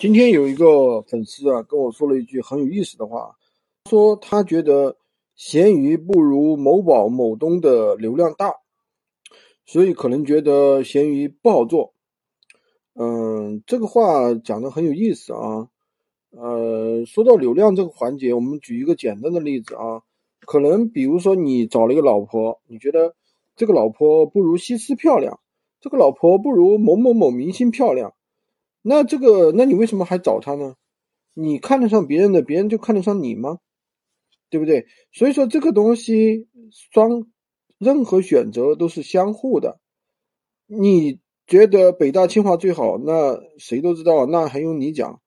今天有一个粉丝啊跟我说了一句很有意思的话，说他觉得闲鱼不如某宝、某东的流量大，所以可能觉得闲鱼不好做。嗯，这个话讲的很有意思啊。呃，说到流量这个环节，我们举一个简单的例子啊，可能比如说你找了一个老婆，你觉得这个老婆不如西施漂亮，这个老婆不如某某某明星漂亮。那这个，那你为什么还找他呢？你看得上别人的，别人就看得上你吗？对不对？所以说这个东西，双任何选择都是相互的。你觉得北大清华最好，那谁都知道，那还用你讲？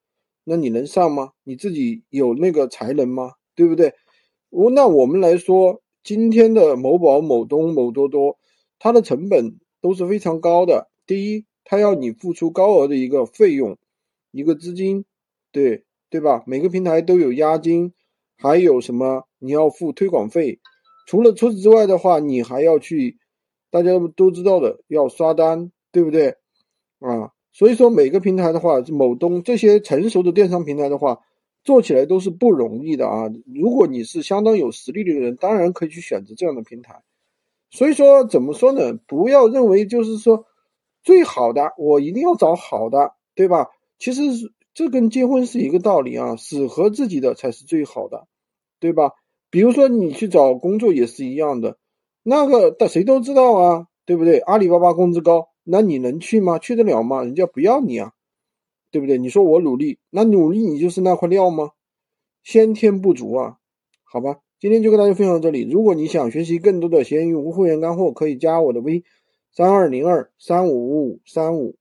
那你能上吗？你自己有那个才能吗？对不对？我那我们来说，今天的某宝、某东、某多多，它的成本都是非常高的。第一。他要你付出高额的一个费用，一个资金，对对吧？每个平台都有押金，还有什么？你要付推广费。除了除此之外的话，你还要去，大家都知道的，要刷单，对不对？啊，所以说每个平台的话，某东这些成熟的电商平台的话，做起来都是不容易的啊。如果你是相当有实力的人，当然可以去选择这样的平台。所以说，怎么说呢？不要认为就是说。最好的，我一定要找好的，对吧？其实这跟结婚是一个道理啊，适合自己的才是最好的，对吧？比如说你去找工作也是一样的，那个但谁都知道啊，对不对？阿里巴巴工资高，那你能去吗？去得了吗？人家不要你啊，对不对？你说我努力，那努力你就是那块料吗？先天不足啊，好吧。今天就跟大家分享到这里，如果你想学习更多的闲鱼无货源干货，可以加我的微。三二零二三五五五三五。